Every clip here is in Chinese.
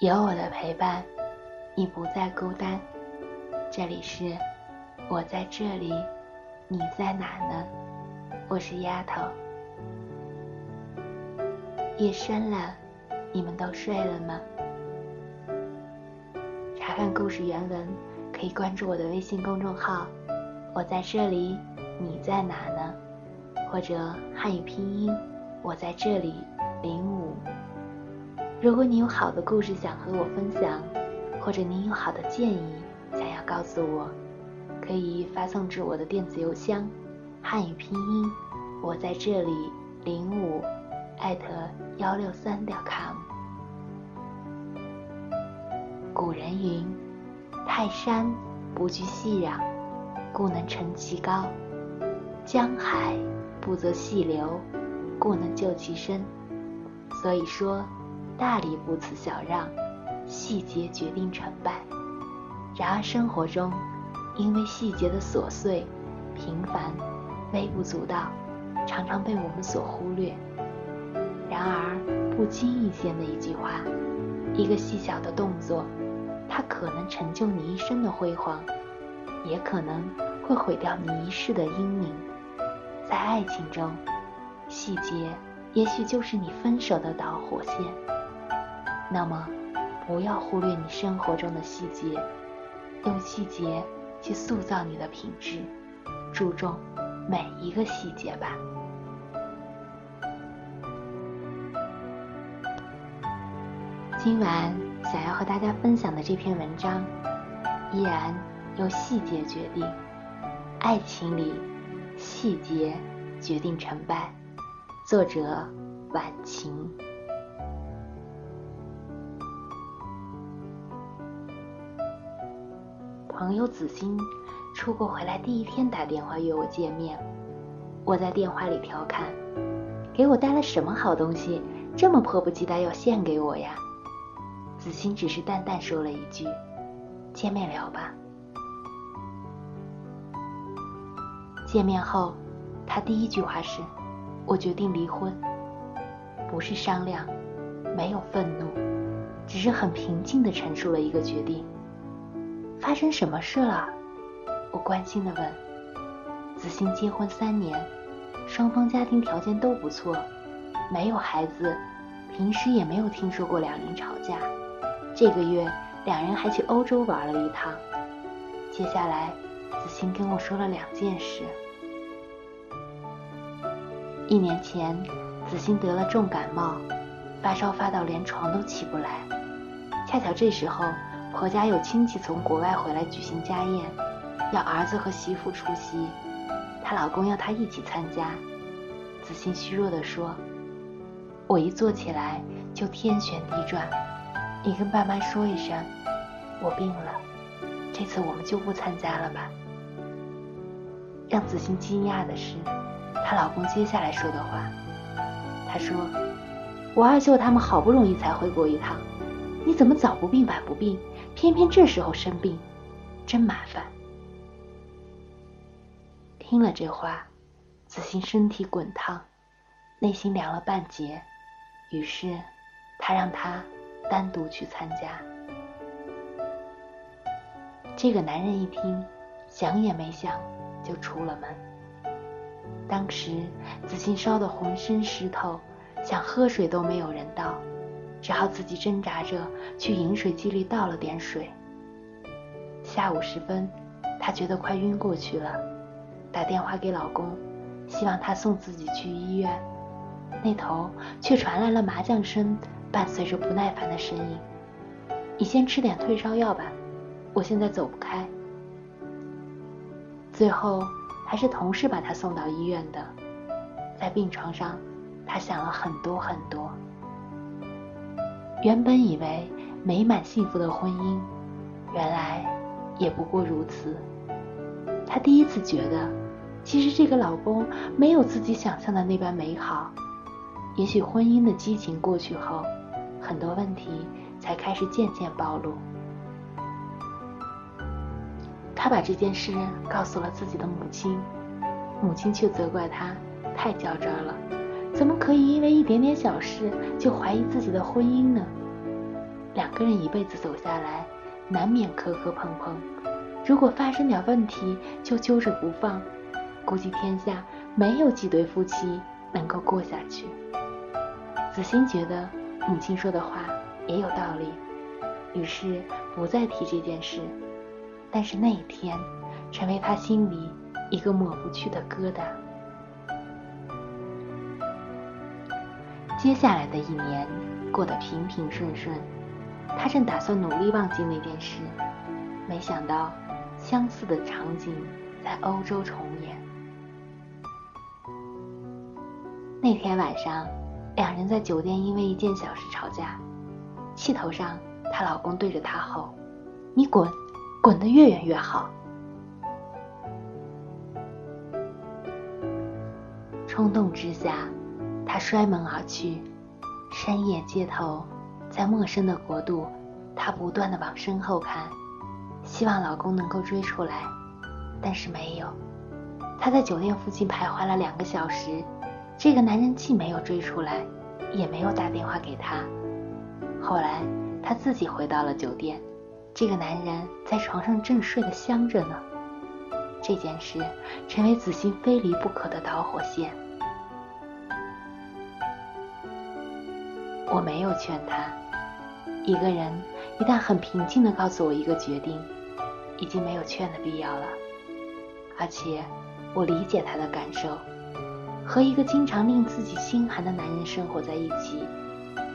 有我的陪伴，你不再孤单。这里是我在这里，你在哪呢？我是丫头。夜深了，你们都睡了吗？查看故事原文，可以关注我的微信公众号。我在这里，你在哪呢？或者汉语拼音，我在这里零五。如果你有好的故事想和我分享，或者您有好的建议想要告诉我，可以发送至我的电子邮箱，汉语拼音我在这里零五艾特幺六三点 com。古人云：“泰山不惧细壤，故能成其高；江海不择细流，故能就其深。”所以说。大礼不辞小让，细节决定成败。然而生活中，因为细节的琐碎、平凡、微不足道，常常被我们所忽略。然而不经意间的一句话，一个细小的动作，它可能成就你一生的辉煌，也可能会毁掉你一世的英名。在爱情中，细节也许就是你分手的导火线。那么，不要忽略你生活中的细节，用细节去塑造你的品质，注重每一个细节吧。今晚想要和大家分享的这篇文章，依然由细节决定。爱情里，细节决定成败。作者：晚晴。朋友子欣出国回来第一天打电话约我见面，我在电话里调侃：“给我带了什么好东西，这么迫不及待要献给我呀？”子欣只是淡淡说了一句：“见面聊吧。”见面后，他第一句话是：“我决定离婚。”不是商量，没有愤怒，只是很平静地陈述了一个决定。发生什么事了？我关心地问。子欣结婚三年，双方家庭条件都不错，没有孩子，平时也没有听说过两人吵架。这个月，两人还去欧洲玩了一趟。接下来，子欣跟我说了两件事。一年前，子欣得了重感冒，发烧发到连床都起不来。恰巧这时候。婆家有亲戚从国外回来举行家宴，要儿子和媳妇出席，她老公要她一起参加。子欣虚弱地说：“我一坐起来就天旋地转，你跟爸妈说一声，我病了，这次我们就不参加了吧。”让子欣惊讶的是，她老公接下来说的话，他说：“我二舅他们好不容易才回国一趟，你怎么早不病晚不病？”偏偏这时候生病，真麻烦。听了这话，子欣身体滚烫，内心凉了半截。于是，他让他单独去参加。这个男人一听，想也没想就出了门。当时，子欣烧得浑身湿透，想喝水都没有人倒。只好自己挣扎着去饮水机里倒了点水。下午时分，她觉得快晕过去了，打电话给老公，希望他送自己去医院。那头却传来了麻将声，伴随着不耐烦的声音：“你先吃点退烧药吧，我现在走不开。”最后还是同事把他送到医院的。在病床上，他想了很多很多。原本以为美满幸福的婚姻，原来也不过如此。她第一次觉得，其实这个老公没有自己想象的那般美好。也许婚姻的激情过去后，很多问题才开始渐渐暴露。她把这件事告诉了自己的母亲，母亲却责怪她太较真了。怎么可以因为一点点小事就怀疑自己的婚姻呢？两个人一辈子走下来，难免磕磕碰碰。如果发生点问题就揪着不放，估计天下没有几对夫妻能够过下去。子欣觉得母亲说的话也有道理，于是不再提这件事。但是那一天，成为他心里一个抹不去的疙瘩。接下来的一年过得平平顺顺，他正打算努力忘记那件事，没想到相似的场景在欧洲重演。那天晚上，两人在酒店因为一件小事吵架，气头上，她老公对着她吼：“你滚！”滚得越远越好。冲动之下，摔门而去。深夜街头，在陌生的国度，她不断的往身后看，希望老公能够追出来，但是没有。她在酒店附近徘徊了两个小时，这个男人既没有追出来，也没有打电话给她。后来，她自己回到了酒店。这个男人在床上正睡得香着呢。这件事成为子欣非离不可的导火线。我没有劝他。一个人一旦很平静的告诉我一个决定，已经没有劝的必要了。而且，我理解他的感受。和一个经常令自己心寒的男人生活在一起，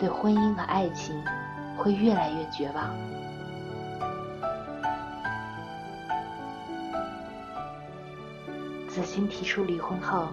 对婚姻和爱情会越来越绝望。子欣提出离婚后，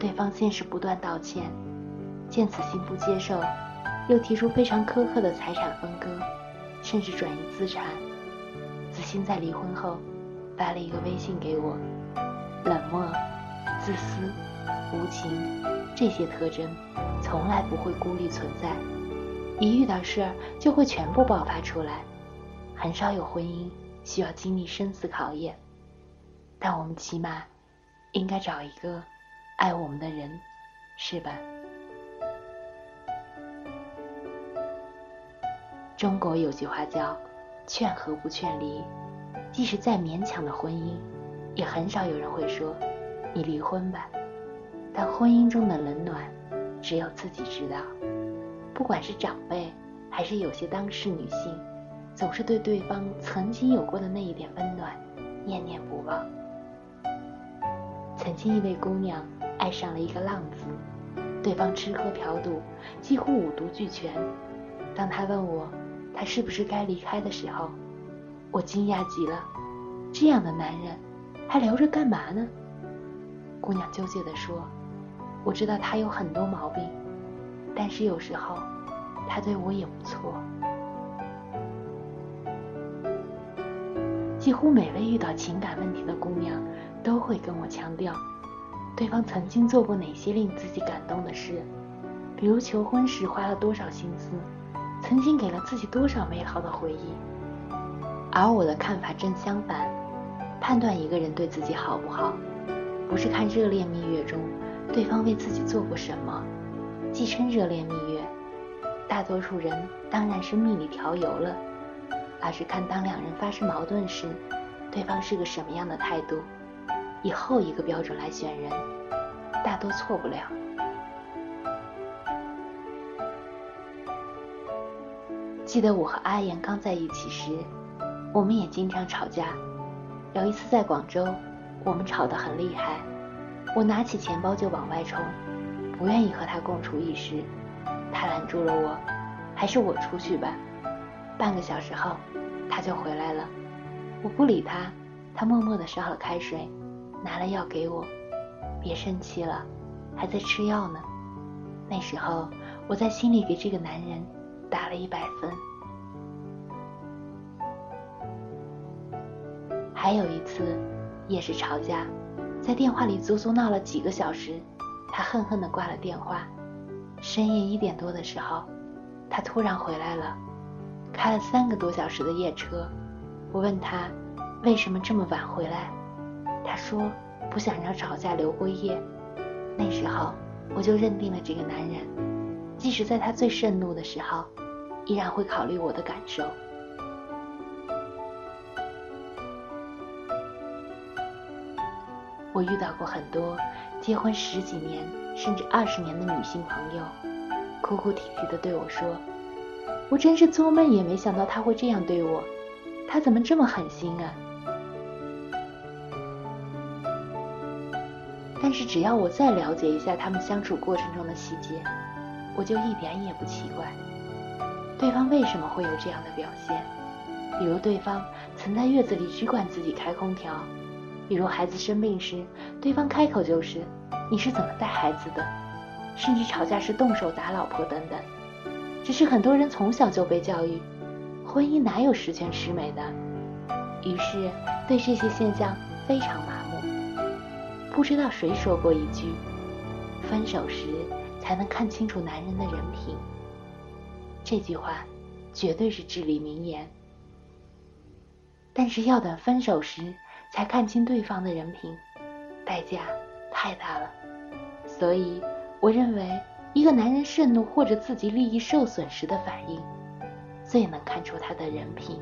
对方先是不断道歉，见子欣不接受，又提出非常苛刻的财产分割，甚至转移资产。子欣在离婚后发了一个微信给我，冷漠、自私、无情这些特征从来不会孤立存在，一遇到事儿就会全部爆发出来。很少有婚姻需要经历生死考验，但我们起码。应该找一个爱我们的人，是吧？中国有句话叫“劝和不劝离”，即使再勉强的婚姻，也很少有人会说“你离婚吧”。但婚姻中的冷暖，只有自己知道。不管是长辈，还是有些当事女性，总是对对方曾经有过的那一点温暖念念不忘。曾经一位姑娘爱上了一个浪子，对方吃喝嫖赌，几乎五毒俱全。当他问我，他是不是该离开的时候，我惊讶极了。这样的男人，还留着干嘛呢？姑娘纠结地说：“我知道他有很多毛病，但是有时候，他对我也不错。”几乎每位遇到情感问题的姑娘。都会跟我强调，对方曾经做过哪些令自己感动的事，比如求婚时花了多少心思，曾经给了自己多少美好的回忆。而我的看法正相反，判断一个人对自己好不好，不是看热恋蜜月中对方为自己做过什么，既称热恋蜜月，大多数人当然是蜜里调油了，而是看当两人发生矛盾时，对方是个什么样的态度。以后一个标准来选人，大多错不了。记得我和阿言刚在一起时，我们也经常吵架。有一次在广州，我们吵得很厉害，我拿起钱包就往外冲，不愿意和他共处一室。他拦住了我，还是我出去吧。半个小时后，他就回来了。我不理他，他默默地烧了开水。拿了药给我，别生气了，还在吃药呢。那时候我在心里给这个男人打了一百分。还有一次，也是吵架，在电话里足足闹了几个小时，他恨恨的挂了电话。深夜一点多的时候，他突然回来了，开了三个多小时的夜车。我问他为什么这么晚回来。他说：“不想让吵架留过夜。”那时候，我就认定了这个男人，即使在他最盛怒的时候，依然会考虑我的感受。我遇到过很多结婚十几年甚至二十年的女性朋友，哭哭啼啼的对我说：“我真是做梦也没想到他会这样对我，他怎么这么狠心啊？”但是只要我再了解一下他们相处过程中的细节，我就一点也不奇怪，对方为什么会有这样的表现。比如对方曾在月子里只管自己开空调。比如孩子生病时，对方开口就是“你是怎么带孩子的”，甚至吵架时动手打老婆等等。只是很多人从小就被教育，婚姻哪有十全十美的，于是对这些现象非常麻木。不知道谁说过一句：“分手时才能看清楚男人的人品。”这句话绝对是至理名言。但是要等分手时。才看清对方的人品，代价太大了。所以，我认为一个男人盛怒或者自己利益受损时的反应，最能看出他的人品。